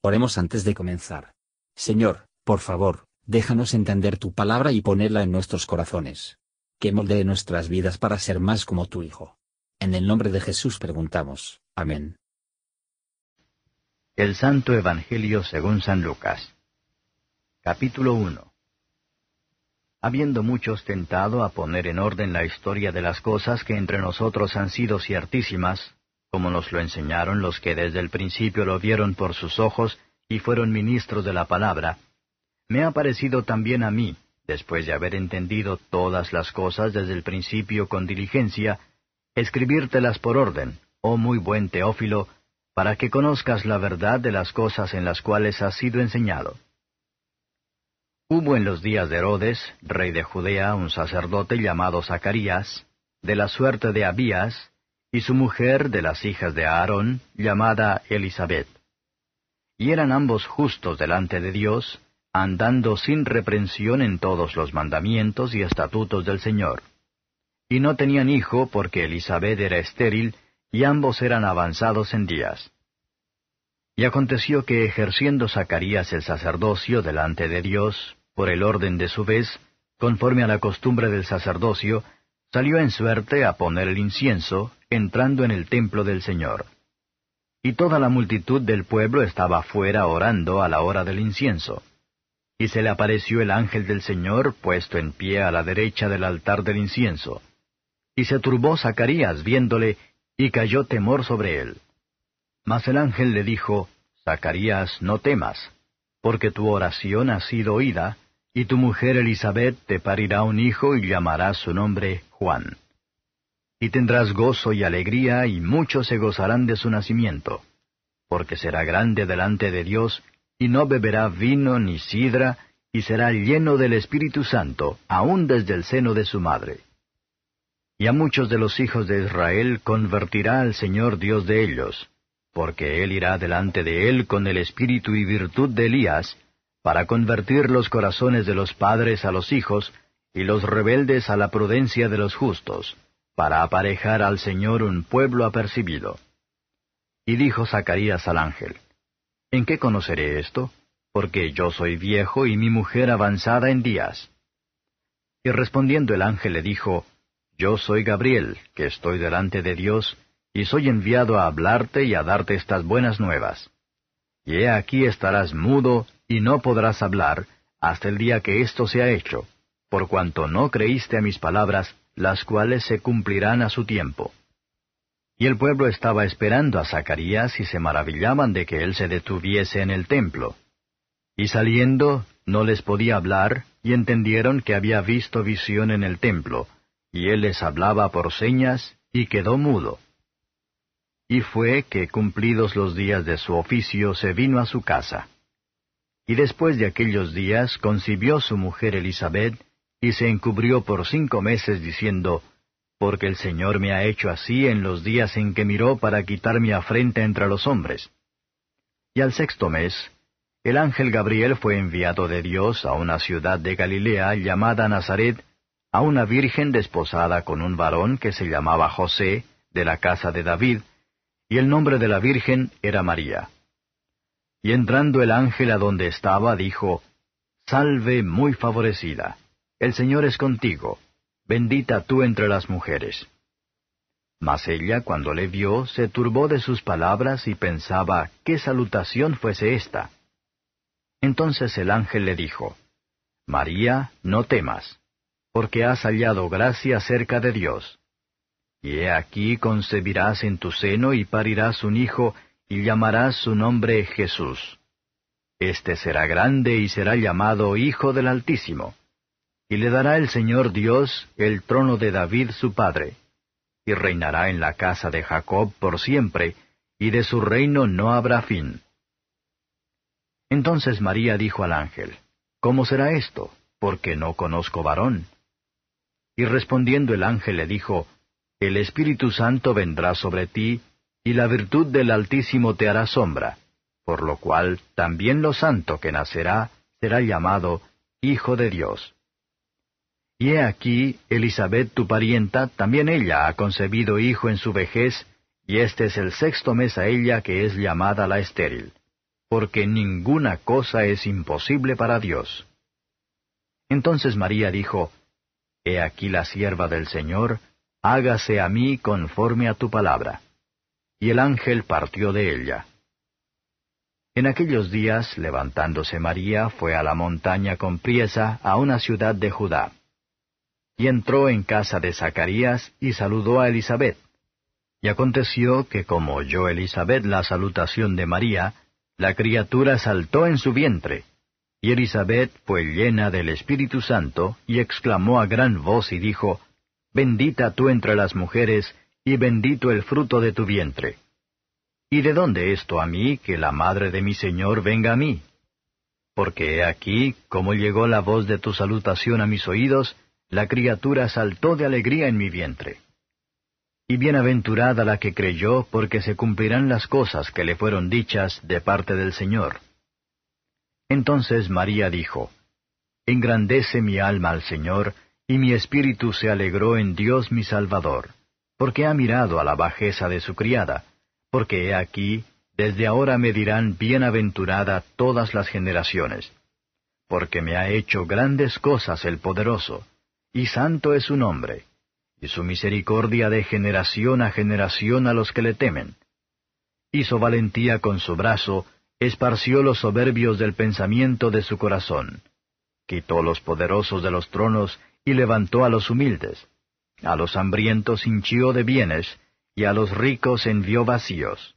Oremos antes de comenzar. Señor, por favor, déjanos entender tu palabra y ponerla en nuestros corazones. Que moldee nuestras vidas para ser más como tu Hijo. En el nombre de Jesús preguntamos. Amén. El Santo Evangelio según San Lucas. Capítulo 1. Habiendo muchos tentado a poner en orden la historia de las cosas que entre nosotros han sido ciertísimas, como nos lo enseñaron los que desde el principio lo vieron por sus ojos y fueron ministros de la palabra, me ha parecido también a mí, después de haber entendido todas las cosas desde el principio con diligencia, escribírtelas por orden, oh muy buen Teófilo, para que conozcas la verdad de las cosas en las cuales has sido enseñado. Hubo en los días de Herodes, rey de Judea, un sacerdote llamado Zacarías, de la suerte de Abías, y su mujer de las hijas de Aarón, llamada Elizabeth. Y eran ambos justos delante de Dios, andando sin reprensión en todos los mandamientos y estatutos del Señor. Y no tenían hijo porque Elizabeth era estéril, y ambos eran avanzados en días. Y aconteció que ejerciendo Zacarías el sacerdocio delante de Dios, por el orden de su vez, conforme a la costumbre del sacerdocio, salió en suerte a poner el incienso, entrando en el templo del Señor. Y toda la multitud del pueblo estaba fuera orando a la hora del incienso. Y se le apareció el ángel del Señor puesto en pie a la derecha del altar del incienso. Y se turbó Zacarías viéndole, y cayó temor sobre él. Mas el ángel le dijo, Zacarías, no temas, porque tu oración ha sido oída, y tu mujer Elizabeth te parirá un hijo y llamarás su nombre Juan. Y tendrás gozo y alegría, y muchos se gozarán de su nacimiento, porque será grande delante de Dios, y no beberá vino ni sidra, y será lleno del Espíritu Santo, aun desde el seno de su madre. Y a muchos de los hijos de Israel convertirá al Señor Dios de ellos, porque Él irá delante de él con el espíritu y virtud de Elías, para convertir los corazones de los padres a los hijos, y los rebeldes a la prudencia de los justos, para aparejar al Señor un pueblo apercibido. Y dijo Zacarías al ángel, ¿En qué conoceré esto? Porque yo soy viejo y mi mujer avanzada en días. Y respondiendo el ángel le dijo, Yo soy Gabriel, que estoy delante de Dios, y soy enviado a hablarte y a darte estas buenas nuevas. Y he aquí estarás mudo y no podrás hablar hasta el día que esto sea hecho, por cuanto no creíste a mis palabras, las cuales se cumplirán a su tiempo. Y el pueblo estaba esperando a Zacarías y se maravillaban de que él se detuviese en el templo. Y saliendo, no les podía hablar, y entendieron que había visto visión en el templo, y él les hablaba por señas, y quedó mudo. Y fue que cumplidos los días de su oficio se vino a su casa. Y después de aquellos días concibió su mujer Elizabeth, y se encubrió por cinco meses diciendo, Porque el Señor me ha hecho así en los días en que miró para quitar mi afrenta entre los hombres. Y al sexto mes, el ángel Gabriel fue enviado de Dios a una ciudad de Galilea llamada Nazaret, a una virgen desposada con un varón que se llamaba José, de la casa de David, y el nombre de la virgen era María. Y entrando el ángel a donde estaba, dijo, Salve muy favorecida, el Señor es contigo, bendita tú entre las mujeres. Mas ella, cuando le vio, se turbó de sus palabras y pensaba qué salutación fuese esta. Entonces el ángel le dijo, María, no temas, porque has hallado gracia cerca de Dios. Y he aquí concebirás en tu seno y parirás un hijo, y llamarás su nombre Jesús. Este será grande y será llamado Hijo del Altísimo. Y le dará el Señor Dios el trono de David su padre, y reinará en la casa de Jacob por siempre, y de su reino no habrá fin. Entonces María dijo al ángel, ¿Cómo será esto? Porque no conozco varón. Y respondiendo el ángel le dijo, El Espíritu Santo vendrá sobre ti, y la virtud del Altísimo te hará sombra, por lo cual también lo santo que nacerá será llamado Hijo de Dios. Y he aquí, Elizabeth tu parienta, también ella ha concebido hijo en su vejez, y este es el sexto mes a ella que es llamada la estéril. porque ninguna cosa es imposible para Dios. Entonces María dijo, He aquí la sierva del Señor, hágase a mí conforme a tu palabra. Y el ángel partió de ella. En aquellos días, levantándose María, fue a la montaña con priesa a una ciudad de Judá. Y entró en casa de Zacarías y saludó a Elizabeth. Y aconteció que como oyó Elizabeth la salutación de María, la criatura saltó en su vientre. Y Elizabeth fue llena del Espíritu Santo, y exclamó a gran voz y dijo, Bendita tú entre las mujeres, y bendito el fruto de tu vientre. ¿Y de dónde esto a mí, que la madre de mi Señor venga a mí? Porque he aquí, como llegó la voz de tu salutación a mis oídos, la criatura saltó de alegría en mi vientre. Y bienaventurada la que creyó, porque se cumplirán las cosas que le fueron dichas de parte del Señor. Entonces María dijo, Engrandece mi alma al Señor, y mi espíritu se alegró en Dios mi Salvador, porque ha mirado a la bajeza de su criada porque he aquí, desde ahora me dirán bienaventurada todas las generaciones, porque me ha hecho grandes cosas el poderoso, y santo es su nombre, y su misericordia de generación a generación a los que le temen. Hizo valentía con su brazo, esparció los soberbios del pensamiento de su corazón, quitó los poderosos de los tronos y levantó a los humildes, a los hambrientos hinchió de bienes, y a los ricos envió vacíos.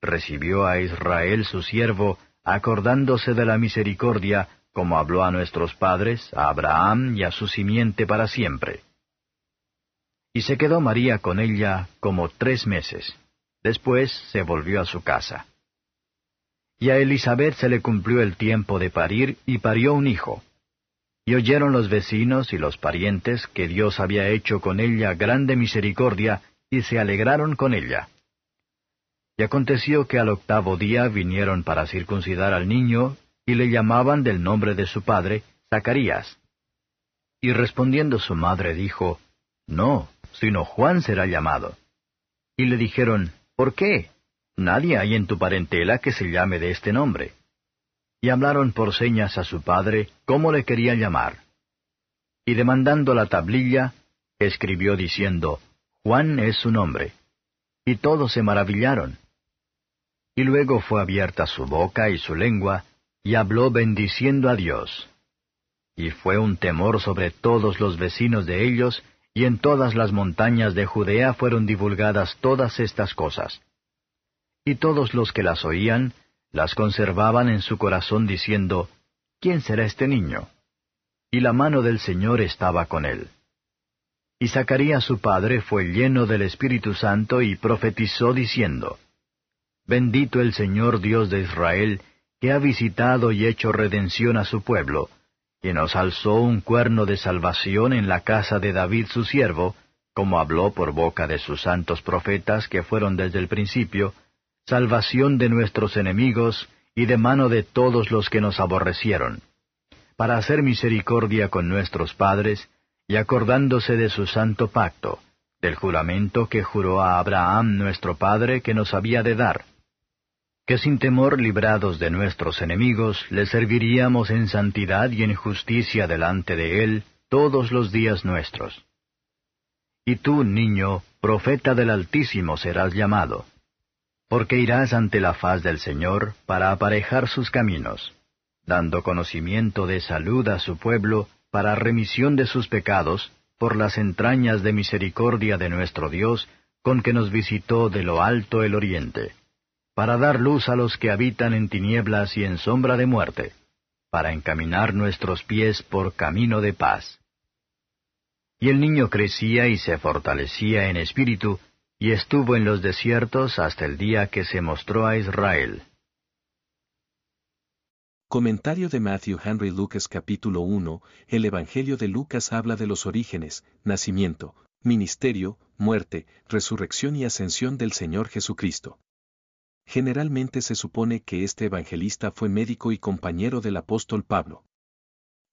Recibió a Israel su siervo, acordándose de la misericordia, como habló a nuestros padres, a Abraham y a su simiente para siempre. Y se quedó María con ella como tres meses. Después se volvió a su casa. Y a Elizabeth se le cumplió el tiempo de parir y parió un hijo. Y oyeron los vecinos y los parientes que Dios había hecho con ella grande misericordia y se alegraron con ella. Y aconteció que al octavo día vinieron para circuncidar al niño, y le llamaban del nombre de su padre, Zacarías. Y respondiendo su madre dijo, No, sino Juan será llamado. Y le dijeron, ¿Por qué? Nadie hay en tu parentela que se llame de este nombre. Y hablaron por señas a su padre cómo le quería llamar. Y demandando la tablilla, escribió diciendo, Juan es su nombre. Y todos se maravillaron. Y luego fue abierta su boca y su lengua, y habló bendiciendo a Dios. Y fue un temor sobre todos los vecinos de ellos, y en todas las montañas de Judea fueron divulgadas todas estas cosas. Y todos los que las oían, las conservaban en su corazón diciendo, ¿quién será este niño? Y la mano del Señor estaba con él. Y Zacarías su padre fue lleno del Espíritu Santo y profetizó diciendo, Bendito el Señor Dios de Israel, que ha visitado y hecho redención a su pueblo, que nos alzó un cuerno de salvación en la casa de David su siervo, como habló por boca de sus santos profetas que fueron desde el principio, salvación de nuestros enemigos y de mano de todos los que nos aborrecieron, para hacer misericordia con nuestros padres, y acordándose de su santo pacto, del juramento que juró a Abraham nuestro Padre que nos había de dar, que sin temor librados de nuestros enemigos, le serviríamos en santidad y en justicia delante de Él todos los días nuestros. Y tú, niño, profeta del Altísimo serás llamado, porque irás ante la faz del Señor para aparejar sus caminos, dando conocimiento de salud a su pueblo, para remisión de sus pecados, por las entrañas de misericordia de nuestro Dios, con que nos visitó de lo alto el oriente, para dar luz a los que habitan en tinieblas y en sombra de muerte, para encaminar nuestros pies por camino de paz. Y el niño crecía y se fortalecía en espíritu, y estuvo en los desiertos hasta el día que se mostró a Israel. Comentario de Matthew Henry Lucas capítulo 1, el Evangelio de Lucas habla de los orígenes, nacimiento, ministerio, muerte, resurrección y ascensión del Señor Jesucristo. Generalmente se supone que este evangelista fue médico y compañero del apóstol Pablo.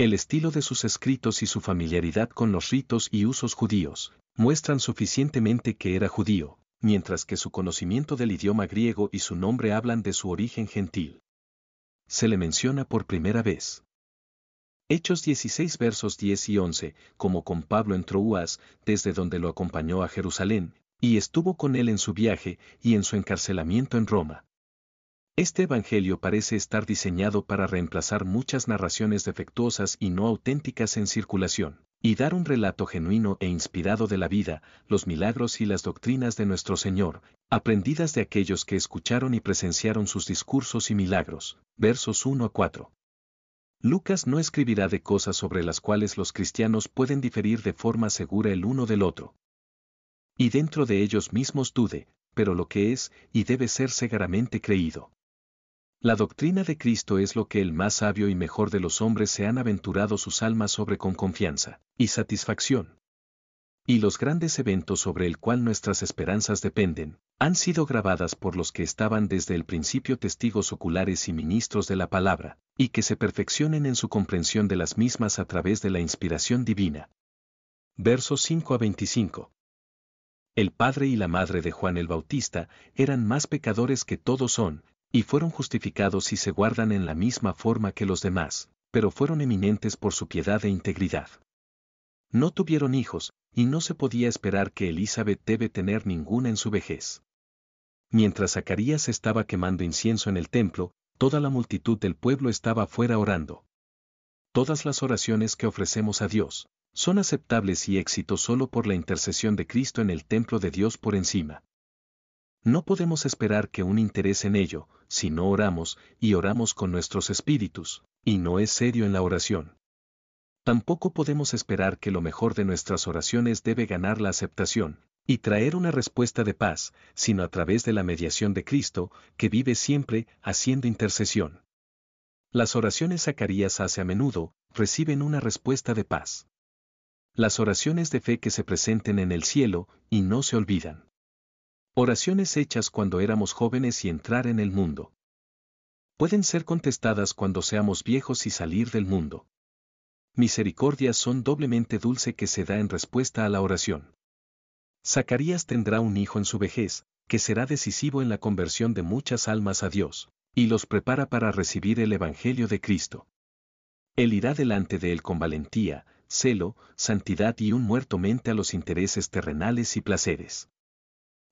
El estilo de sus escritos y su familiaridad con los ritos y usos judíos muestran suficientemente que era judío, mientras que su conocimiento del idioma griego y su nombre hablan de su origen gentil. se le menciona por primera vez. Hechos 16 versos 10 y 11, como con Pablo en Troas, desde donde lo acompañó a Jerusalén, y estuvo con él en su viaje y en su encarcelamiento en Roma. Este Evangelio parece estar diseñado para reemplazar muchas narraciones defectuosas y no auténticas en circulación, y dar un relato genuino e inspirado de la vida, los milagros y las doctrinas de nuestro Señor, aprendidas de aquellos que escucharon y presenciaron sus discursos y milagros. Versos 1 a 4. Lucas no escribirá de cosas sobre las cuales los cristianos pueden diferir de forma segura el uno del otro. Y dentro de ellos mismos dude, pero lo que es y debe ser segaramente creído. La doctrina de Cristo es lo que el más sabio y mejor de los hombres se han aventurado sus almas sobre con confianza y satisfacción. Y los grandes eventos sobre el cual nuestras esperanzas dependen, han sido grabadas por los que estaban desde el principio testigos oculares y ministros de la palabra, y que se perfeccionen en su comprensión de las mismas a través de la inspiración divina. Versos 5 a 25. El padre y la madre de Juan el Bautista eran más pecadores que todos son, y fueron justificados y se guardan en la misma forma que los demás, pero fueron eminentes por su piedad e integridad. No tuvieron hijos, y no se podía esperar que Elizabeth debe tener ninguna en su vejez. Mientras Zacarías estaba quemando incienso en el templo, toda la multitud del pueblo estaba afuera orando. Todas las oraciones que ofrecemos a Dios son aceptables y éxitos solo por la intercesión de Cristo en el templo de Dios por encima. No podemos esperar que un interés en ello, si no oramos, y oramos con nuestros espíritus, y no es serio en la oración. Tampoco podemos esperar que lo mejor de nuestras oraciones debe ganar la aceptación, y traer una respuesta de paz, sino a través de la mediación de Cristo, que vive siempre haciendo intercesión. Las oraciones Zacarías hace a menudo, reciben una respuesta de paz. Las oraciones de fe que se presenten en el cielo, y no se olvidan. Oraciones hechas cuando éramos jóvenes y entrar en el mundo. Pueden ser contestadas cuando seamos viejos y salir del mundo. Misericordias son doblemente dulce que se da en respuesta a la oración. Zacarías tendrá un hijo en su vejez, que será decisivo en la conversión de muchas almas a Dios, y los prepara para recibir el Evangelio de Cristo. Él irá delante de él con valentía, celo, santidad y un muerto mente a los intereses terrenales y placeres.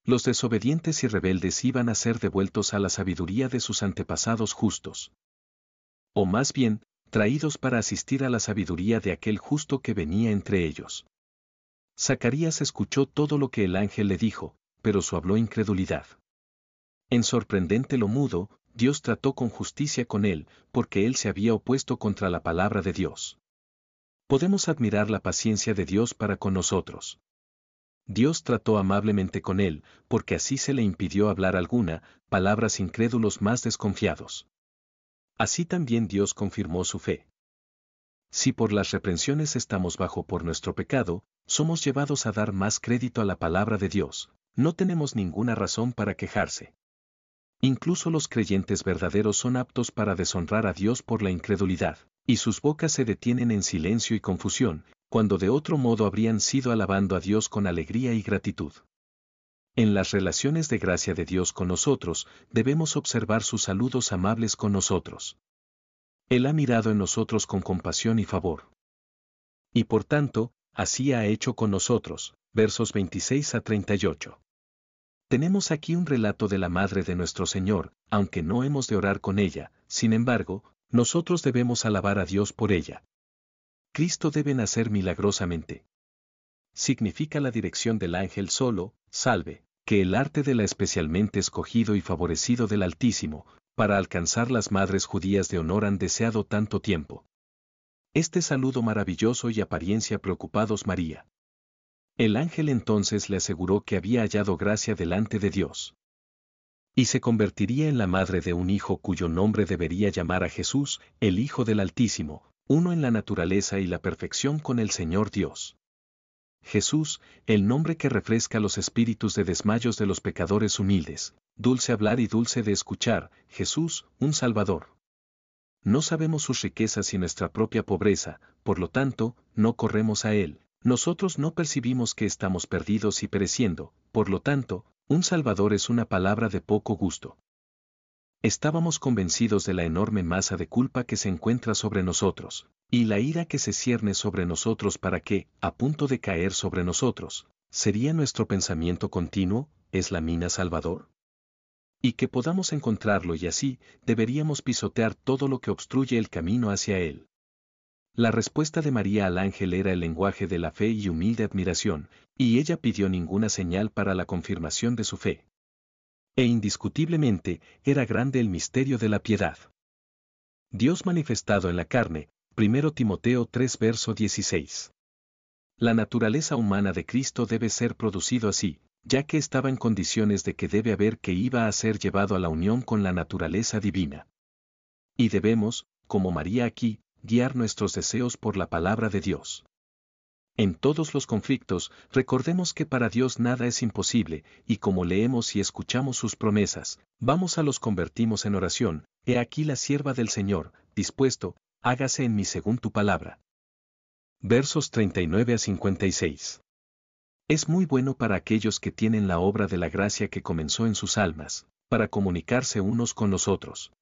Los desobedientes y rebeldes iban a ser devueltos a la sabiduría de sus antepasados justos. O más bien, traídos para asistir a la sabiduría de aquel justo que venía entre ellos. Zacarías escuchó todo lo que el ángel le dijo, pero su habló incredulidad. En sorprendente lo mudo, Dios trató con justicia con él, porque él se había opuesto contra la palabra de Dios. Podemos admirar la paciencia de Dios para con nosotros. Dios trató amablemente con él, porque así se le impidió hablar alguna, palabras incrédulos más desconfiados. Así también Dios confirmó su fe. Si por las reprensiones estamos bajo por nuestro pecado, somos llevados a dar más crédito a la palabra de Dios, no tenemos ninguna razón para quejarse. Incluso los creyentes verdaderos son aptos para deshonrar a Dios por la incredulidad, y sus bocas se detienen en silencio y confusión, cuando de otro modo habrían sido alabando a Dios con alegría y gratitud. En las relaciones de gracia de Dios con nosotros, debemos observar sus saludos amables con nosotros. Él ha mirado en nosotros con compasión y favor. Y por tanto, así ha hecho con nosotros. Versos 26 a 38. Tenemos aquí un relato de la Madre de nuestro Señor, aunque no hemos de orar con ella, sin embargo, nosotros debemos alabar a Dios por ella. Cristo debe nacer milagrosamente. Significa la dirección del ángel solo, salve, que el arte de la especialmente escogido y favorecido del Altísimo, para alcanzar las madres judías de honor han deseado tanto tiempo. Este saludo maravilloso y apariencia preocupados María. El ángel entonces le aseguró que había hallado gracia delante de Dios. Y se convertiría en la madre de un hijo cuyo nombre debería llamar a Jesús, el Hijo del Altísimo, uno en la naturaleza y la perfección con el Señor Dios. Jesús, el nombre que refresca los espíritus de desmayos de los pecadores humildes, dulce hablar y dulce de escuchar, Jesús, un Salvador. No sabemos sus riquezas y nuestra propia pobreza, por lo tanto, no corremos a Él. Nosotros no percibimos que estamos perdidos y pereciendo, por lo tanto, un Salvador es una palabra de poco gusto. Estábamos convencidos de la enorme masa de culpa que se encuentra sobre nosotros, y la ira que se cierne sobre nosotros para que, a punto de caer sobre nosotros, sería nuestro pensamiento continuo, ¿es la mina Salvador? Y que podamos encontrarlo y así, deberíamos pisotear todo lo que obstruye el camino hacia él. La respuesta de María al ángel era el lenguaje de la fe y humilde admiración, y ella pidió ninguna señal para la confirmación de su fe. E indiscutiblemente, era grande el misterio de la piedad. Dios manifestado en la carne, 1 Timoteo 3 verso 16. La naturaleza humana de Cristo debe ser producido así, ya que estaba en condiciones de que debe haber que iba a ser llevado a la unión con la naturaleza divina. Y debemos, como María aquí, guiar nuestros deseos por la palabra de Dios. En todos los conflictos, recordemos que para Dios nada es imposible, y como leemos y escuchamos sus promesas, vamos a los convertimos en oración, he aquí la sierva del Señor, dispuesto, hágase en mí según tu palabra. Versos 39 a 56. Es muy bueno para aquellos que tienen la obra de la gracia que comenzó en sus almas, para comunicarse unos con los otros.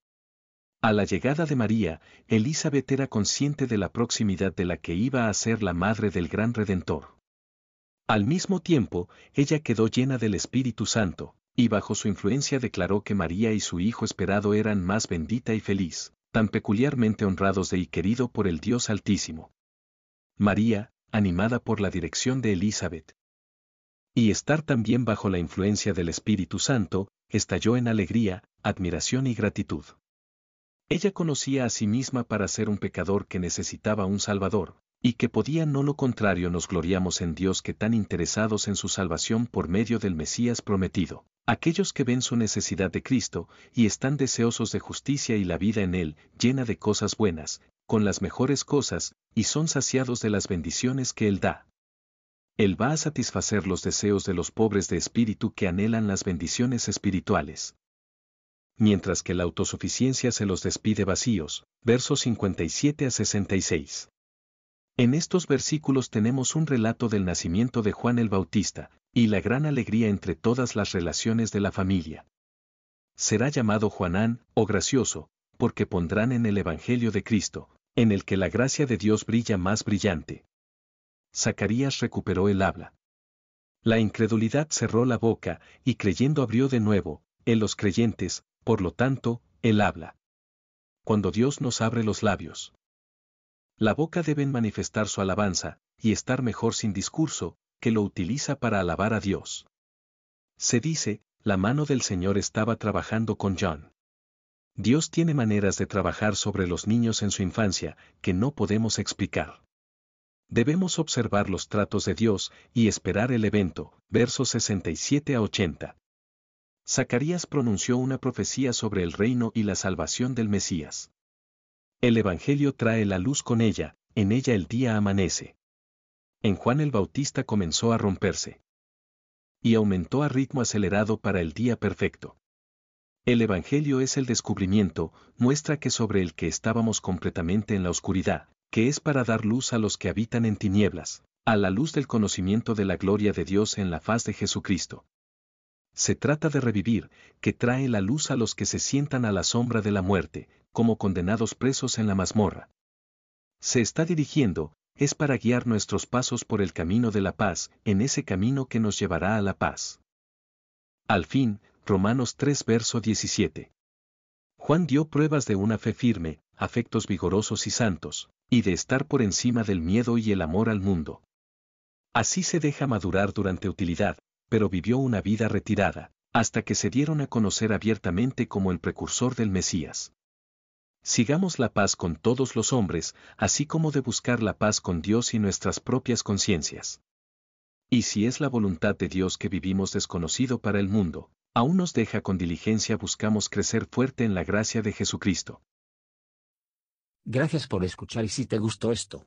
A la llegada de María, Elizabeth era consciente de la proximidad de la que iba a ser la madre del gran Redentor. Al mismo tiempo, ella quedó llena del Espíritu Santo, y bajo su influencia declaró que María y su Hijo esperado eran más bendita y feliz, tan peculiarmente honrados de y querido por el Dios Altísimo. María, animada por la dirección de Elizabeth, y estar también bajo la influencia del Espíritu Santo, estalló en alegría, admiración y gratitud. Ella conocía a sí misma para ser un pecador que necesitaba un Salvador, y que podía no lo contrario nos gloriamos en Dios que tan interesados en su salvación por medio del Mesías prometido. Aquellos que ven su necesidad de Cristo, y están deseosos de justicia y la vida en Él, llena de cosas buenas, con las mejores cosas, y son saciados de las bendiciones que Él da. Él va a satisfacer los deseos de los pobres de espíritu que anhelan las bendiciones espirituales mientras que la autosuficiencia se los despide vacíos. Versos 57 a 66. En estos versículos tenemos un relato del nacimiento de Juan el Bautista, y la gran alegría entre todas las relaciones de la familia. Será llamado Juanán, o gracioso, porque pondrán en el Evangelio de Cristo, en el que la gracia de Dios brilla más brillante. Zacarías recuperó el habla. La incredulidad cerró la boca, y creyendo abrió de nuevo, en los creyentes, por lo tanto, Él habla. Cuando Dios nos abre los labios. La boca deben manifestar su alabanza, y estar mejor sin discurso, que lo utiliza para alabar a Dios. Se dice, la mano del Señor estaba trabajando con John. Dios tiene maneras de trabajar sobre los niños en su infancia, que no podemos explicar. Debemos observar los tratos de Dios y esperar el evento, versos 67 a 80. Zacarías pronunció una profecía sobre el reino y la salvación del Mesías. El Evangelio trae la luz con ella, en ella el día amanece. En Juan el Bautista comenzó a romperse. Y aumentó a ritmo acelerado para el día perfecto. El Evangelio es el descubrimiento, muestra que sobre el que estábamos completamente en la oscuridad, que es para dar luz a los que habitan en tinieblas, a la luz del conocimiento de la gloria de Dios en la faz de Jesucristo. Se trata de revivir, que trae la luz a los que se sientan a la sombra de la muerte, como condenados presos en la mazmorra. Se está dirigiendo, es para guiar nuestros pasos por el camino de la paz, en ese camino que nos llevará a la paz. Al fin, Romanos 3 verso 17. Juan dio pruebas de una fe firme, afectos vigorosos y santos, y de estar por encima del miedo y el amor al mundo. Así se deja madurar durante utilidad, pero vivió una vida retirada, hasta que se dieron a conocer abiertamente como el precursor del Mesías. Sigamos la paz con todos los hombres, así como de buscar la paz con Dios y nuestras propias conciencias. Y si es la voluntad de Dios que vivimos desconocido para el mundo, aún nos deja con diligencia buscamos crecer fuerte en la gracia de Jesucristo. Gracias por escuchar y si te gustó esto,